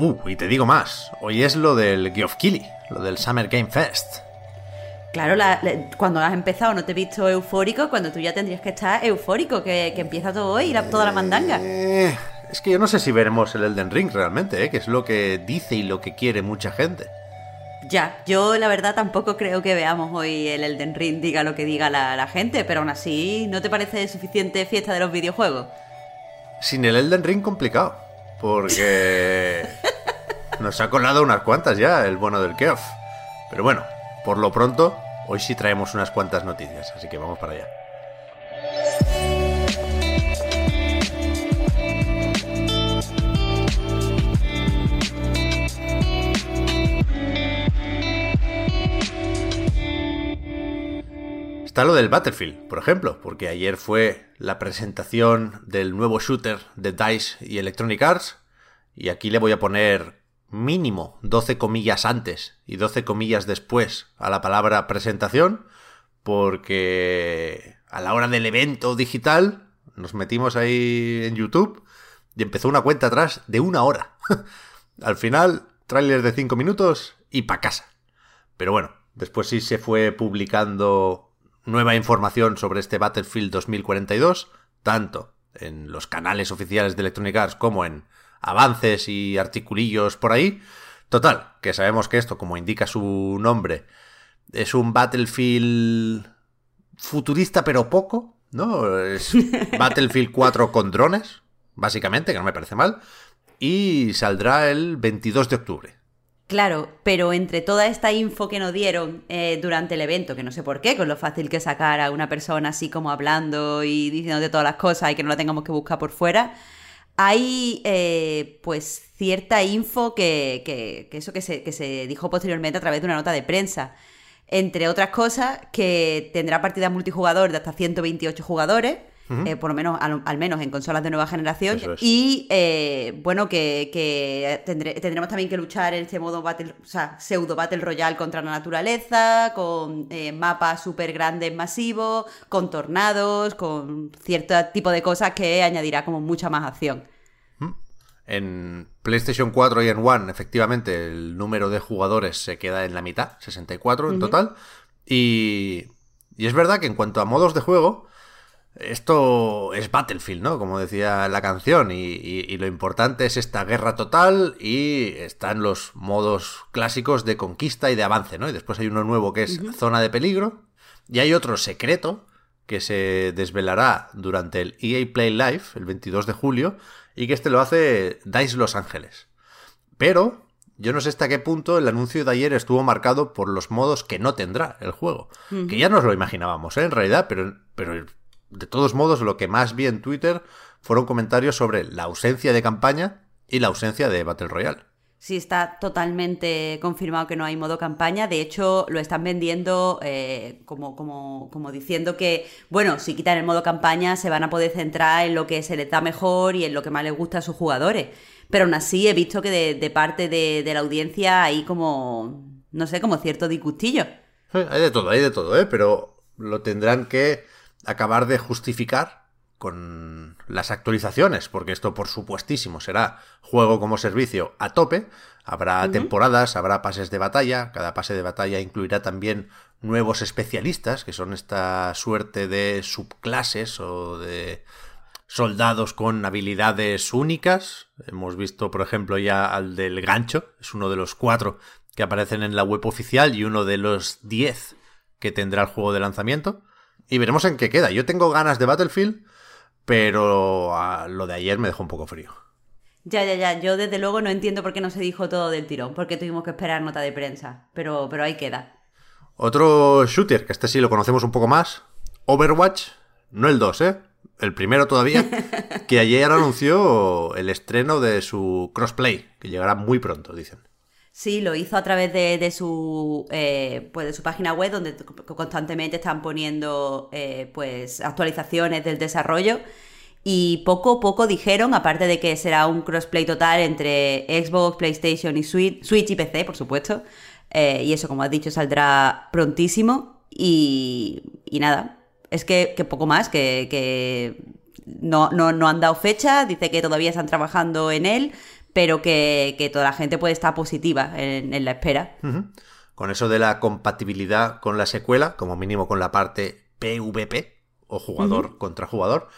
Uh, y te digo más, hoy es lo del Geoff Keighley, lo del Summer Game Fest. Claro, la- la- cuando has empezado no te he visto eufórico, cuando tú ya tendrías que estar eufórico, que, que empieza todo hoy, la- toda la mandanga. Eh, es que yo no sé si veremos el Elden Ring realmente, ¿eh? que es lo que dice y lo que quiere mucha gente. Ya, yo la verdad tampoco creo que veamos hoy el Elden Ring, diga lo que diga la, la gente, pero aún así, ¿no te parece suficiente fiesta de los videojuegos? Sin el Elden Ring complicado, porque nos ha colado unas cuantas ya el bueno del Geoff. Pero bueno, por lo pronto, hoy sí traemos unas cuantas noticias, así que vamos para allá. Está lo del Battlefield, por ejemplo, porque ayer fue la presentación del nuevo shooter de DICE y Electronic Arts, y aquí le voy a poner mínimo 12 comillas antes y 12 comillas después a la palabra presentación, porque a la hora del evento digital nos metimos ahí en YouTube y empezó una cuenta atrás de una hora. Al final, tráiler de 5 minutos y pa' casa. Pero bueno, después sí se fue publicando nueva información sobre este Battlefield 2042, tanto en los canales oficiales de Electronic Arts como en avances y articulillos por ahí. Total, que sabemos que esto, como indica su nombre, es un Battlefield futurista pero poco, ¿no? Es Battlefield 4 con drones, básicamente, que no me parece mal, y saldrá el 22 de octubre. Claro, pero entre toda esta info que nos dieron eh, durante el evento, que no sé por qué, con lo fácil que sacar a una persona así como hablando y diciéndote todas las cosas y que no la tengamos que buscar por fuera, hay eh, pues cierta info que, eso que se, que se dijo posteriormente a través de una nota de prensa. Entre otras cosas, que tendrá partida multijugador de hasta 128 jugadores, eh, por lo menos, al, al menos en consolas de nueva generación. Es. Y eh, bueno, que, que tendré- tendremos también que luchar en este modo battle, o sea, pseudo Battle Royale contra la naturaleza, con eh, mapas súper grandes, masivos, con tornados, con cierto tipo de cosas que añadirá como mucha más acción. En PlayStation 4 y en One, efectivamente, el número de jugadores se queda en la mitad, 64 en total. Y, y es verdad que en cuanto a modos de juego, esto es Battlefield, ¿no? Como decía la canción. Y, y- y lo importante es esta guerra total y están los modos clásicos de conquista y de avance, ¿no? Y después hay uno nuevo que es zona de peligro. Y hay otro secreto que se desvelará durante el EA Play Live, el 22 de julio, y que este lo hace DICE Los Ángeles. Pero yo no sé hasta qué punto el anuncio de ayer estuvo marcado por los modos que no tendrá el juego. Que ya nos lo imaginábamos, ¿eh? en realidad, pero, pero de todos modos lo que más vi en Twitter fueron comentarios sobre la ausencia de campaña y la ausencia de Battle Royale. Sí, está totalmente confirmado que no hay modo campaña. De hecho, lo están vendiendo eh, como, como, como diciendo que, bueno, si quitan el modo campaña, se van a poder centrar en lo que se les da mejor y en lo que más les gusta a sus jugadores. Pero aún así he visto que de, de parte de, de la audiencia hay como, no sé, como cierto disgustillo. Hay de todo, hay de todo, ¿eh? Pero lo tendrán que acabar de justificar con las actualizaciones, porque esto por supuestísimo será juego como servicio a tope. Habrá temporadas, habrá pases de batalla, cada pase de batalla incluirá también nuevos especialistas, que son esta suerte de subclases o de soldados con habilidades únicas. Hemos visto, por ejemplo, ya al del gancho, es uno de los cuatro que aparecen en la web oficial y uno de los diez que tendrá el juego de lanzamiento. Y veremos en qué queda. Yo tengo ganas de Battlefield, pero ah, lo de ayer me dejó un poco frío. Ya, ya, ya. Yo desde luego no entiendo por qué no se dijo todo del tirón, porque tuvimos que esperar nota de prensa. Pero, pero ahí queda. Otro shooter, que este sí lo conocemos un poco más, Overwatch, no el 2, ¿eh? El primero todavía, que ayer anunció el estreno de su crossplay, que llegará muy pronto, dicen. Sí, lo hizo a través de, su eh, pues de su página web, donde constantemente están poniendo eh, pues actualizaciones del desarrollo. Y poco a poco dijeron, aparte de que será un crossplay total entre Xbox, PlayStation y Switch, Switch y PC, por supuesto. Eh, y eso, como has dicho, saldrá prontísimo. Y, y nada, es que, que poco más, que, que no, no, no, han dado fecha, dice que todavía están trabajando en él, pero que, que toda la gente puede estar positiva en, en la espera. Uh -huh. Con eso de la compatibilidad con la secuela, como mínimo con la parte PvP, o jugador uh -huh. contra jugador,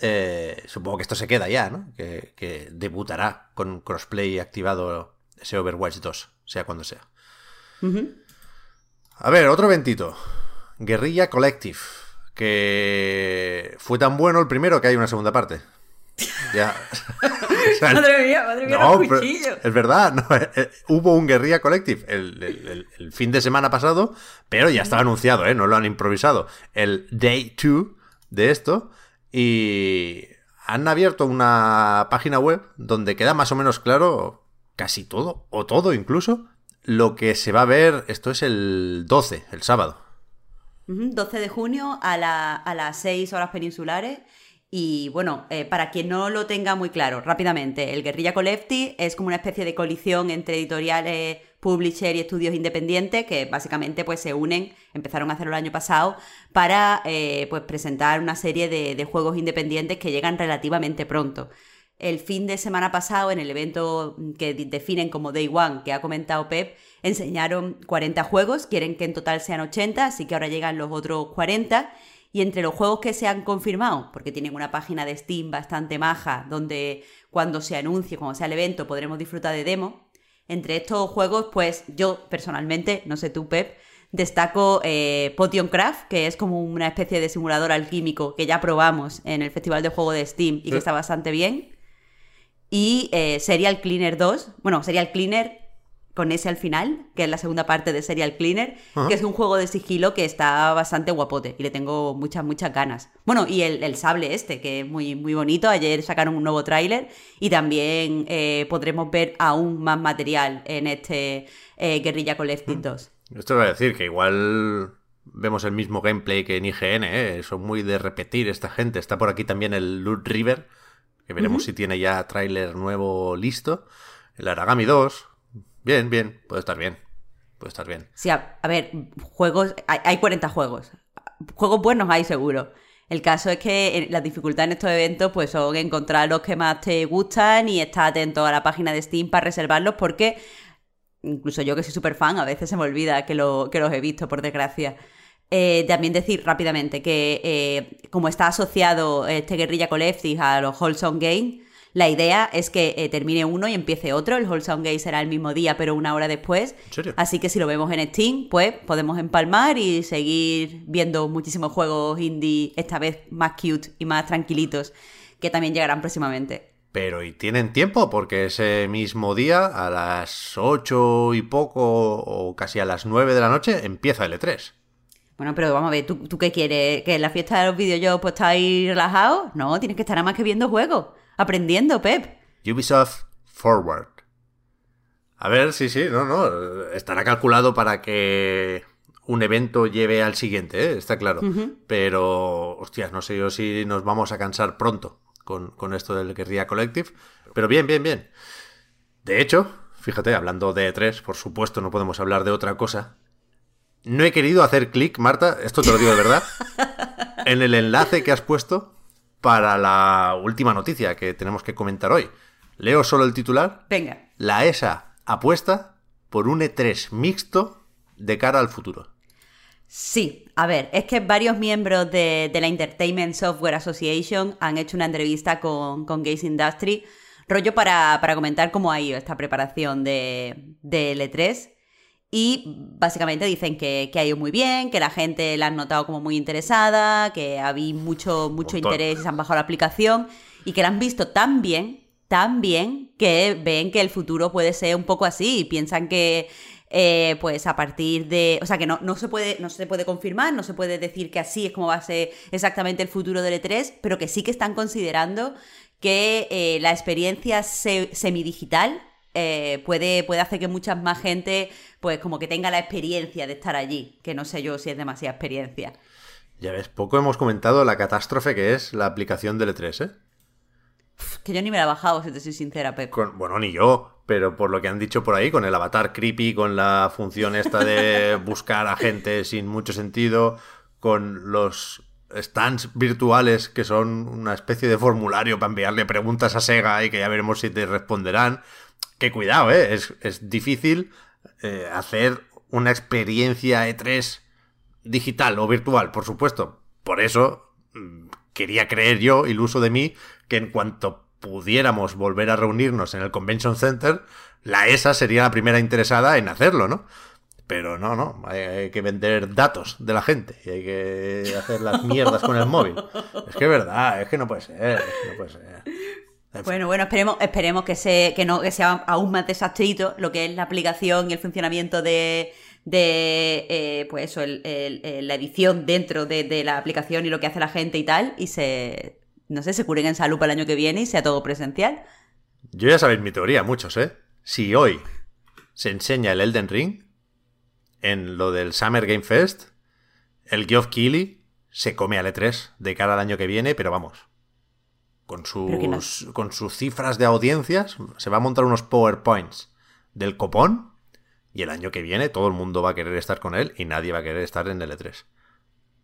eh, supongo que esto se queda ya, ¿no? Que, que, debutará con crossplay activado ese Overwatch 2, sea cuando sea. Uh -huh. A ver, otro ventito. Guerrilla Collective. Que fue tan bueno el primero que hay una segunda parte. Ya. sea, madre mía, madre mía, no. Es verdad, no, eh, eh, hubo un Guerrilla Collective el, el, el, el, fin de semana pasado, pero ya estaba anunciado, ¿eh? no lo han improvisado. El Day 2 de esto. Y han abierto una página web donde queda más o menos claro casi todo, o todo incluso, lo que se va a ver. Esto es el 12, el sábado. 12 de junio a, la, a las 6 horas peninsulares. Y bueno, eh, para quien no lo tenga muy claro, rápidamente, el Guerrilla Collective es como una especie de colisión entre editoriales, publisher y estudios independientes que básicamente pues se unen, empezaron a hacerlo el año pasado, para eh, pues presentar una serie de, de juegos independientes que llegan relativamente pronto. El fin de semana pasado, en el evento que definen como Day One, que ha comentado Pep, enseñaron 40 juegos, quieren que en total sean 80, así que ahora llegan los otros 40. Y entre los juegos que se han confirmado, porque tienen una página de Steam bastante maja, donde cuando se anuncie, cuando sea el evento, podremos disfrutar de demo. Entre estos juegos, pues yo personalmente, no sé tú, Pep, destaco eh, Potion Craft, que es como una especie de simulador alquímico que ya probamos en el Festival de Juego de Steam y que está bastante bien. Y eh, Serial Cleaner 2, bueno, Serial Cleaner con ese al final, que es la segunda parte de Serial Cleaner, que es un juego de sigilo que está bastante guapote y le tengo muchas, muchas ganas. Bueno, y el, el sable este, que es muy, muy bonito. Ayer sacaron un nuevo tráiler y también eh, podremos ver aún más material en este eh, Guerrilla Collective 2. Esto va a decir que igual vemos el mismo gameplay que en IGN, ¿eh? son muy de repetir esta gente. Está por aquí también el Loot River, que veremos uh -huh. si tiene ya tráiler nuevo listo. El Aragami 2, Bien, bien, puede estar bien. Puede estar bien. Sí, a, a ver, juegos, hay, hay, 40 juegos. Juegos buenos hay seguro. El caso es que la dificultad en estos eventos pues son encontrar los que más te gustan y estar atento a la página de Steam para reservarlos porque incluso yo que soy súper fan a veces se me olvida que, lo, que los he visto, por desgracia. Eh, también decir rápidamente que eh, como está asociado este Guerrilla Collective a los Wholesome Games, la idea es que eh, termine uno y empiece otro. El Wholesome Gate será el mismo día, pero una hora después. ¿En serio? Así que si lo vemos en Steam, pues podemos empalmar y seguir viendo muchísimos juegos indie, esta vez más cute y más tranquilitos, que también llegarán próximamente. Pero ¿y tienen tiempo? Porque ese mismo día, a las 8 y poco, o casi a las 9 de la noche, empieza el E3. Bueno, pero vamos a ver, ¿tú, ¿tú qué quieres? ¿Que en la fiesta de los videojuegos pues estáis relajados? No, tienes que estar nada más que viendo juegos aprendiendo, Pep. Ubisoft Forward. A ver, sí, sí, no, no. Estará calculado para que un evento lleve al siguiente, ¿eh? está claro. Uh -huh. Pero, hostias, no sé yo si nos vamos a cansar pronto con, con esto del Guerrilla Collective. Pero bien, bien, bien. De hecho, fíjate, hablando de E3, por supuesto, no podemos hablar de otra cosa. No he querido hacer clic, Marta, esto te lo digo de verdad, en el enlace que has puesto para la última noticia que tenemos que comentar hoy. Leo solo el titular. Venga. La ESA apuesta por un E3 mixto de cara al futuro. Sí, a ver, es que varios miembros de, de la Entertainment Software Association han hecho una entrevista con, con Gaze Industry, rollo para, para, comentar cómo ha ido esta preparación de, de L3. Y básicamente dicen que, que, ha ido muy bien, que la gente la han notado como muy interesada, que había mucho, mucho interés y se han bajado la aplicación y que la han visto tan bien tan bien que ven que el futuro puede ser un poco así y piensan que eh, pues a partir de. O sea que no, no, se puede, no se puede confirmar, no se puede decir que así es como va a ser exactamente el futuro del E3, pero que sí que están considerando que eh, la experiencia semidigital eh, puede, puede hacer que mucha más gente, pues como que tenga la experiencia de estar allí, que no sé yo si es demasiada experiencia. Ya ves, poco hemos comentado la catástrofe que es la aplicación del E3, ¿eh? Que yo ni me la he bajado, si te soy sincera, Pep. bueno, ni yo, pero por lo que han dicho por ahí, con el avatar creepy, con la función esta de buscar a gente sin mucho sentido, con los stands virtuales que son una especie de formulario para enviarle preguntas a Sega y que ya veremos si te responderán. Que cuidado, ¿eh? Es, difícil eh, hacer una experiencia E3 digital o virtual, por supuesto. Por eso mm, quería creer yo, iluso de mí, que en cuanto pudiéramos volver a reunirnos en el Convention Center, la ESA sería la primera interesada en hacerlo, ¿no? Pero no, no, hay, que vender datos de la gente y hay que hacer las mierdas con el móvil. Es que es verdad, es que no puede ser, no puede ser. Bueno, bueno, esperemos, esperemos que, se, que, no, que sea aún más desastrito lo que es la aplicación y el funcionamiento de, de eh, pues eso, la edición dentro de, de, la aplicación y lo que hace la gente y tal, y se, no sé, se curen en salud para el año que viene y sea todo presencial. Yo ya sabéis mi teoría, muchos, ¿eh? Si hoy se enseña el Elden Ring en lo del Summer Game Fest, el Geoff Keighley se come al E3 de cara al año que viene, pero vamos. Con sus, con sus cifras de audiencias, se va a montar unos PowerPoints del copón y el año que viene todo el mundo va a querer estar con él y nadie va a querer estar en el E3.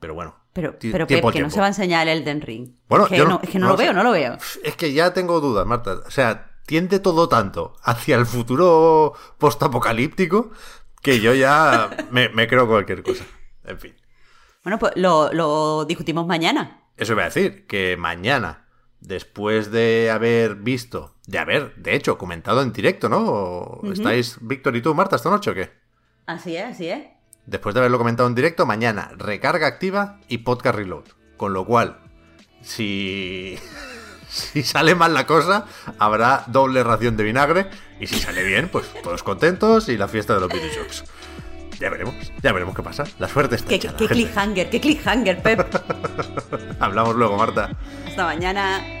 Pero bueno. Pero, pero que no se va a enseñar el Elden Ring. Bueno, es que no, es que no, lo veo, no lo veo. Es que ya tengo dudas, Marta. O sea, tiende todo tanto hacia el futuro postapocalíptico que yo ya me, creo cualquier cosa. En fin. Bueno, pues lo, discutimos mañana. Eso iba a decir, que mañana, después de haber visto, de haber, de hecho, comentado en directo, ¿no? ¿Estáis Víctor y tú, Marta, esta noche o qué? Así es, así es después de haberlo comentado en directo, mañana recarga activa y podcast reload. Con lo cual, si, si sale mal la cosa, habrá doble ración de vinagre. Y si sale bien, pues todos contentos y la fiesta de los videojuegos. Ya veremos, ya veremos qué pasa. La suerte está ¿Qué, qué cliffhanger, qué cliffhanger, Pep. Hablamos luego, Marta. Hasta mañana.